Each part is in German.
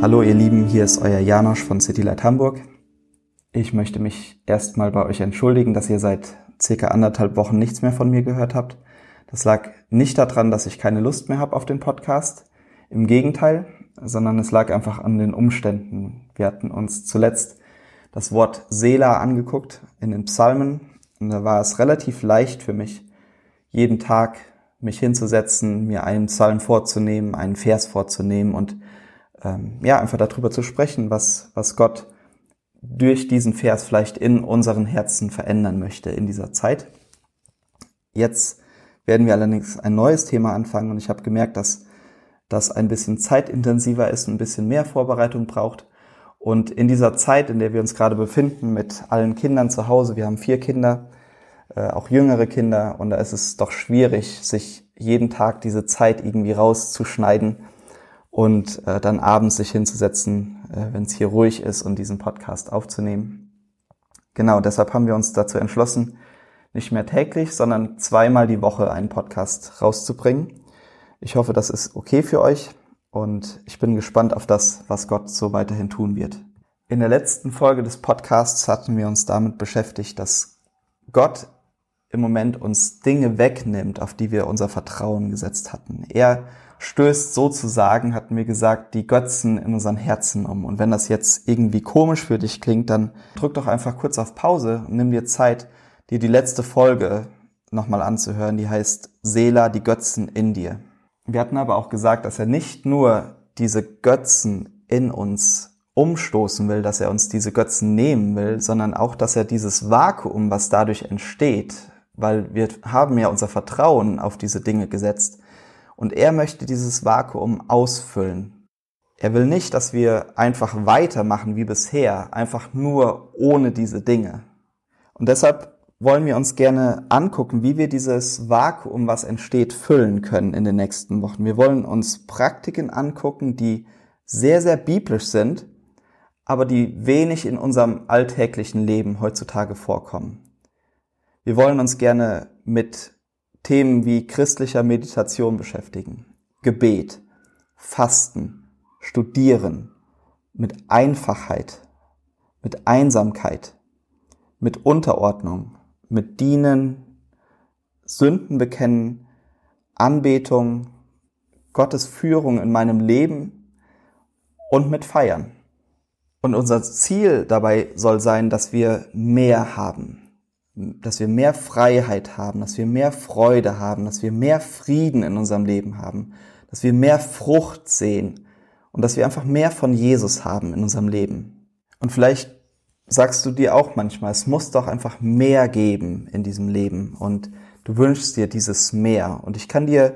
Hallo ihr Lieben, hier ist euer Janosch von City Light Hamburg. Ich möchte mich erstmal bei euch entschuldigen, dass ihr seit circa anderthalb Wochen nichts mehr von mir gehört habt. Das lag nicht daran, dass ich keine Lust mehr habe auf den Podcast. Im Gegenteil, sondern es lag einfach an den Umständen. Wir hatten uns zuletzt das Wort Sela angeguckt in den Psalmen und da war es relativ leicht für mich, jeden Tag mich hinzusetzen, mir einen Psalm vorzunehmen, einen Vers vorzunehmen und ähm, ja, einfach darüber zu sprechen, was, was Gott durch diesen Vers vielleicht in unseren Herzen verändern möchte in dieser Zeit. Jetzt werden wir allerdings ein neues Thema anfangen und ich habe gemerkt, dass das ein bisschen zeitintensiver ist, ein bisschen mehr Vorbereitung braucht. Und in dieser Zeit, in der wir uns gerade befinden, mit allen Kindern zu Hause, wir haben vier Kinder, äh, auch jüngere Kinder, und da ist es doch schwierig, sich jeden Tag diese Zeit irgendwie rauszuschneiden und äh, dann abends sich hinzusetzen, äh, wenn es hier ruhig ist und diesen Podcast aufzunehmen. Genau, deshalb haben wir uns dazu entschlossen, nicht mehr täglich, sondern zweimal die Woche einen Podcast rauszubringen. Ich hoffe, das ist okay für euch und ich bin gespannt auf das, was Gott so weiterhin tun wird. In der letzten Folge des Podcasts hatten wir uns damit beschäftigt, dass Gott im Moment uns Dinge wegnimmt, auf die wir unser Vertrauen gesetzt hatten. Er stößt sozusagen, hatten wir gesagt, die Götzen in unseren Herzen um. Und wenn das jetzt irgendwie komisch für dich klingt, dann drück doch einfach kurz auf Pause und nimm dir Zeit, dir die letzte Folge nochmal anzuhören, die heißt Sela, die Götzen in dir. Wir hatten aber auch gesagt, dass er nicht nur diese Götzen in uns umstoßen will, dass er uns diese Götzen nehmen will, sondern auch, dass er dieses Vakuum, was dadurch entsteht, weil wir haben ja unser Vertrauen auf diese Dinge gesetzt, und er möchte dieses Vakuum ausfüllen. Er will nicht, dass wir einfach weitermachen wie bisher, einfach nur ohne diese Dinge. Und deshalb wollen wir uns gerne angucken, wie wir dieses Vakuum, was entsteht, füllen können in den nächsten Wochen. Wir wollen uns Praktiken angucken, die sehr, sehr biblisch sind, aber die wenig in unserem alltäglichen Leben heutzutage vorkommen. Wir wollen uns gerne mit Themen wie christlicher Meditation beschäftigen, Gebet, Fasten, Studieren, mit Einfachheit, mit Einsamkeit, mit Unterordnung, mit Dienen, Sünden bekennen, Anbetung, Gottes Führung in meinem Leben und mit Feiern. Und unser Ziel dabei soll sein, dass wir mehr haben, dass wir mehr Freiheit haben, dass wir mehr Freude haben, dass wir mehr Frieden in unserem Leben haben, dass wir mehr Frucht sehen und dass wir einfach mehr von Jesus haben in unserem Leben. Und vielleicht sagst du dir auch manchmal, es muss doch einfach mehr geben in diesem Leben und du wünschst dir dieses mehr. Und ich kann dir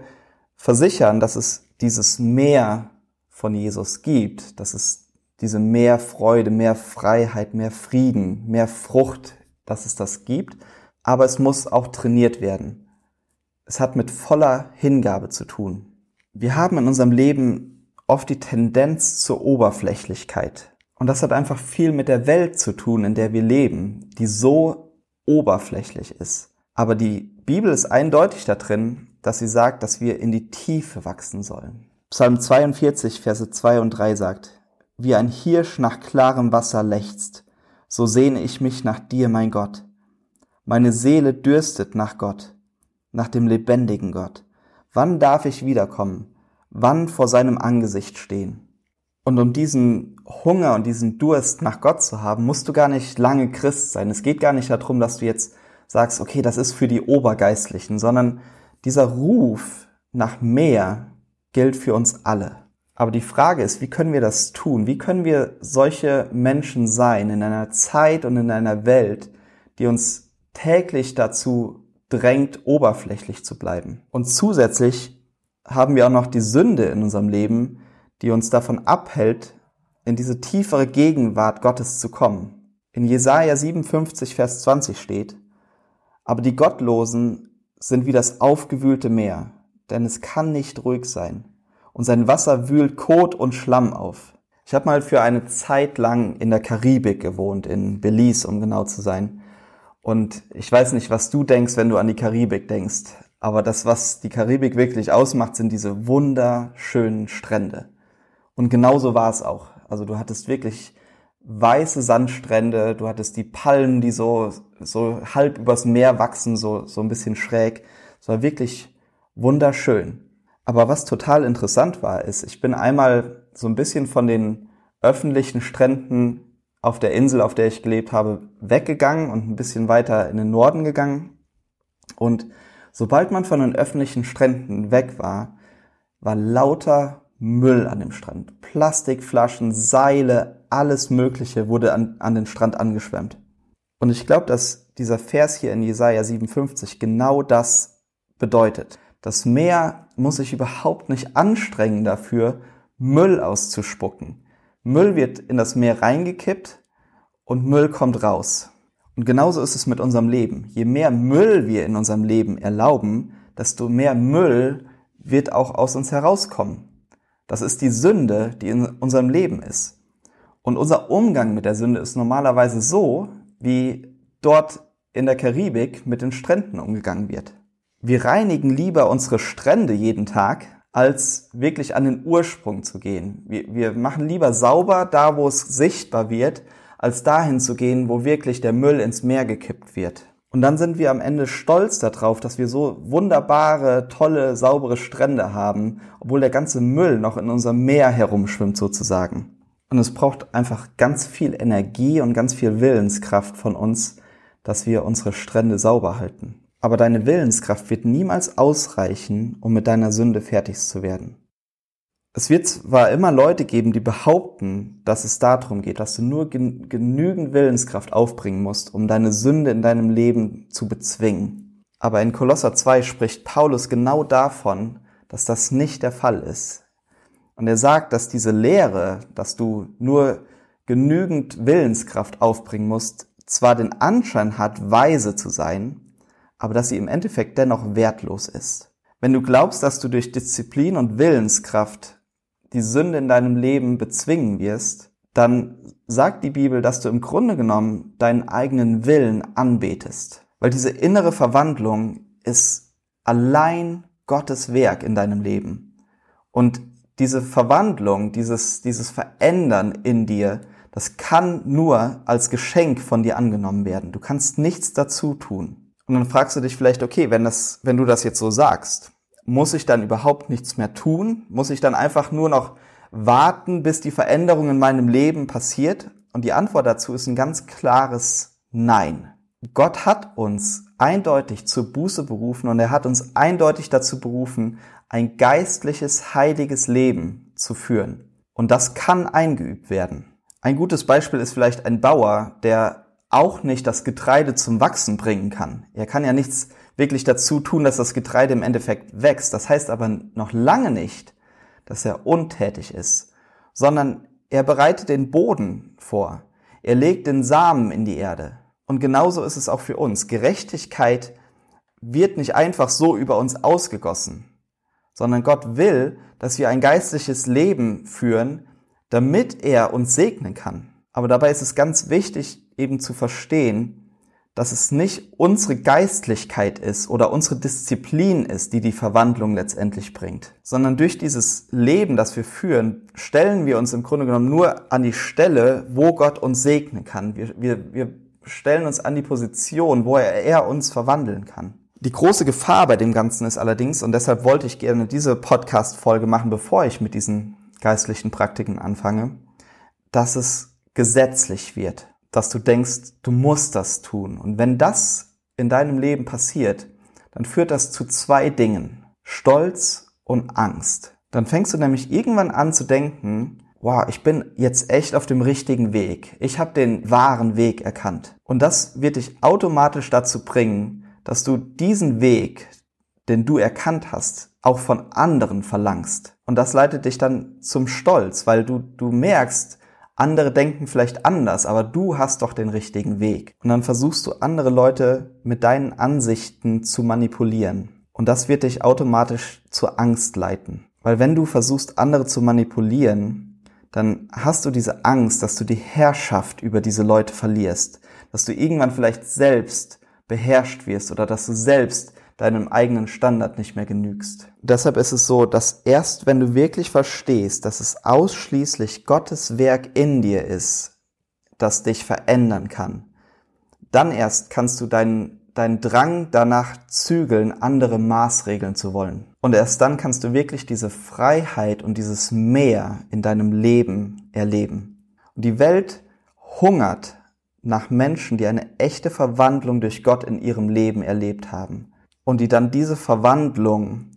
versichern, dass es dieses mehr von Jesus gibt, dass es diese mehr Freude, mehr Freiheit, mehr Frieden, mehr Frucht dass es das gibt, aber es muss auch trainiert werden. Es hat mit voller Hingabe zu tun. Wir haben in unserem Leben oft die Tendenz zur Oberflächlichkeit. Und das hat einfach viel mit der Welt zu tun, in der wir leben, die so oberflächlich ist. Aber die Bibel ist eindeutig da drin, dass sie sagt, dass wir in die Tiefe wachsen sollen. Psalm 42, Verse 2 und 3 sagt, wie ein Hirsch nach klarem Wasser lechzt, so sehne ich mich nach dir, mein Gott. Meine Seele dürstet nach Gott, nach dem lebendigen Gott. Wann darf ich wiederkommen? Wann vor seinem Angesicht stehen? Und um diesen Hunger und diesen Durst nach Gott zu haben, musst du gar nicht lange Christ sein. Es geht gar nicht darum, dass du jetzt sagst, okay, das ist für die Obergeistlichen, sondern dieser Ruf nach mehr gilt für uns alle. Aber die Frage ist, wie können wir das tun? Wie können wir solche Menschen sein in einer Zeit und in einer Welt, die uns täglich dazu drängt, oberflächlich zu bleiben? Und zusätzlich haben wir auch noch die Sünde in unserem Leben, die uns davon abhält, in diese tiefere Gegenwart Gottes zu kommen. In Jesaja 57, Vers 20 steht, aber die Gottlosen sind wie das aufgewühlte Meer, denn es kann nicht ruhig sein und sein Wasser wühlt Kot und Schlamm auf. Ich habe mal für eine Zeit lang in der Karibik gewohnt, in Belize, um genau zu sein. Und ich weiß nicht, was du denkst, wenn du an die Karibik denkst. Aber das, was die Karibik wirklich ausmacht, sind diese wunderschönen Strände. Und genauso war es auch. Also du hattest wirklich weiße Sandstrände, du hattest die Palmen, die so, so halb übers Meer wachsen, so, so ein bisschen schräg. Es war wirklich wunderschön. Aber was total interessant war, ist, ich bin einmal so ein bisschen von den öffentlichen Stränden auf der Insel, auf der ich gelebt habe, weggegangen und ein bisschen weiter in den Norden gegangen. Und sobald man von den öffentlichen Stränden weg war, war lauter Müll an dem Strand. Plastikflaschen, Seile, alles Mögliche wurde an, an den Strand angeschwemmt. Und ich glaube, dass dieser Vers hier in Jesaja 57 genau das bedeutet. Das Meer muss sich überhaupt nicht anstrengen dafür, Müll auszuspucken. Müll wird in das Meer reingekippt und Müll kommt raus. Und genauso ist es mit unserem Leben. Je mehr Müll wir in unserem Leben erlauben, desto mehr Müll wird auch aus uns herauskommen. Das ist die Sünde, die in unserem Leben ist. Und unser Umgang mit der Sünde ist normalerweise so, wie dort in der Karibik mit den Stränden umgegangen wird. Wir reinigen lieber unsere Strände jeden Tag, als wirklich an den Ursprung zu gehen. Wir, wir machen lieber sauber da, wo es sichtbar wird, als dahin zu gehen, wo wirklich der Müll ins Meer gekippt wird. Und dann sind wir am Ende stolz darauf, dass wir so wunderbare, tolle, saubere Strände haben, obwohl der ganze Müll noch in unserem Meer herumschwimmt sozusagen. Und es braucht einfach ganz viel Energie und ganz viel Willenskraft von uns, dass wir unsere Strände sauber halten. Aber deine Willenskraft wird niemals ausreichen, um mit deiner Sünde fertig zu werden. Es wird zwar immer Leute geben, die behaupten, dass es darum geht, dass du nur gen genügend Willenskraft aufbringen musst, um deine Sünde in deinem Leben zu bezwingen. Aber in Kolosser 2 spricht Paulus genau davon, dass das nicht der Fall ist. Und er sagt, dass diese Lehre, dass du nur genügend Willenskraft aufbringen musst, zwar den Anschein hat, weise zu sein, aber dass sie im Endeffekt dennoch wertlos ist. Wenn du glaubst, dass du durch Disziplin und Willenskraft die Sünde in deinem Leben bezwingen wirst, dann sagt die Bibel, dass du im Grunde genommen deinen eigenen Willen anbetest. Weil diese innere Verwandlung ist allein Gottes Werk in deinem Leben. Und diese Verwandlung, dieses, dieses Verändern in dir, das kann nur als Geschenk von dir angenommen werden. Du kannst nichts dazu tun. Und dann fragst du dich vielleicht, okay, wenn das, wenn du das jetzt so sagst, muss ich dann überhaupt nichts mehr tun? Muss ich dann einfach nur noch warten, bis die Veränderung in meinem Leben passiert? Und die Antwort dazu ist ein ganz klares Nein. Gott hat uns eindeutig zur Buße berufen und er hat uns eindeutig dazu berufen, ein geistliches, heiliges Leben zu führen. Und das kann eingeübt werden. Ein gutes Beispiel ist vielleicht ein Bauer, der auch nicht das Getreide zum Wachsen bringen kann. Er kann ja nichts wirklich dazu tun, dass das Getreide im Endeffekt wächst. Das heißt aber noch lange nicht, dass er untätig ist, sondern er bereitet den Boden vor. Er legt den Samen in die Erde. Und genauso ist es auch für uns. Gerechtigkeit wird nicht einfach so über uns ausgegossen, sondern Gott will, dass wir ein geistliches Leben führen, damit er uns segnen kann. Aber dabei ist es ganz wichtig, eben zu verstehen, dass es nicht unsere Geistlichkeit ist oder unsere Disziplin ist, die die Verwandlung letztendlich bringt, sondern durch dieses Leben, das wir führen, stellen wir uns im Grunde genommen nur an die Stelle, wo Gott uns segnen kann. Wir, wir, wir stellen uns an die Position, wo er, er uns verwandeln kann. Die große Gefahr bei dem Ganzen ist allerdings, und deshalb wollte ich gerne diese Podcast-Folge machen, bevor ich mit diesen geistlichen Praktiken anfange, dass es gesetzlich wird dass du denkst, du musst das tun. Und wenn das in deinem Leben passiert, dann führt das zu zwei Dingen. Stolz und Angst. Dann fängst du nämlich irgendwann an zu denken, wow, ich bin jetzt echt auf dem richtigen Weg. Ich habe den wahren Weg erkannt. Und das wird dich automatisch dazu bringen, dass du diesen Weg, den du erkannt hast, auch von anderen verlangst. Und das leitet dich dann zum Stolz, weil du, du merkst, andere denken vielleicht anders, aber du hast doch den richtigen Weg. Und dann versuchst du andere Leute mit deinen Ansichten zu manipulieren. Und das wird dich automatisch zur Angst leiten. Weil wenn du versuchst, andere zu manipulieren, dann hast du diese Angst, dass du die Herrschaft über diese Leute verlierst. Dass du irgendwann vielleicht selbst beherrscht wirst oder dass du selbst deinem eigenen Standard nicht mehr genügst. Deshalb ist es so, dass erst wenn du wirklich verstehst, dass es ausschließlich Gottes Werk in dir ist, das dich verändern kann, dann erst kannst du deinen dein Drang danach zügeln, andere Maßregeln zu wollen. Und erst dann kannst du wirklich diese Freiheit und dieses Mehr in deinem Leben erleben. Und die Welt hungert nach Menschen, die eine echte Verwandlung durch Gott in ihrem Leben erlebt haben. Und die dann diese Verwandlung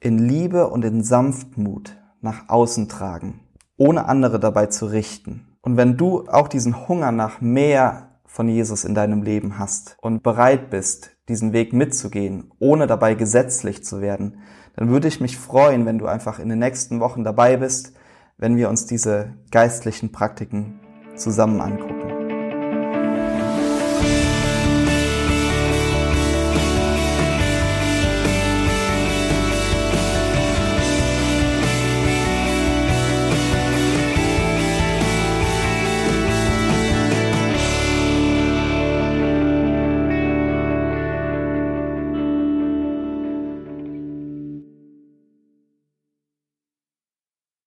in Liebe und in Sanftmut nach außen tragen, ohne andere dabei zu richten. Und wenn du auch diesen Hunger nach mehr von Jesus in deinem Leben hast und bereit bist, diesen Weg mitzugehen, ohne dabei gesetzlich zu werden, dann würde ich mich freuen, wenn du einfach in den nächsten Wochen dabei bist, wenn wir uns diese geistlichen Praktiken zusammen angucken.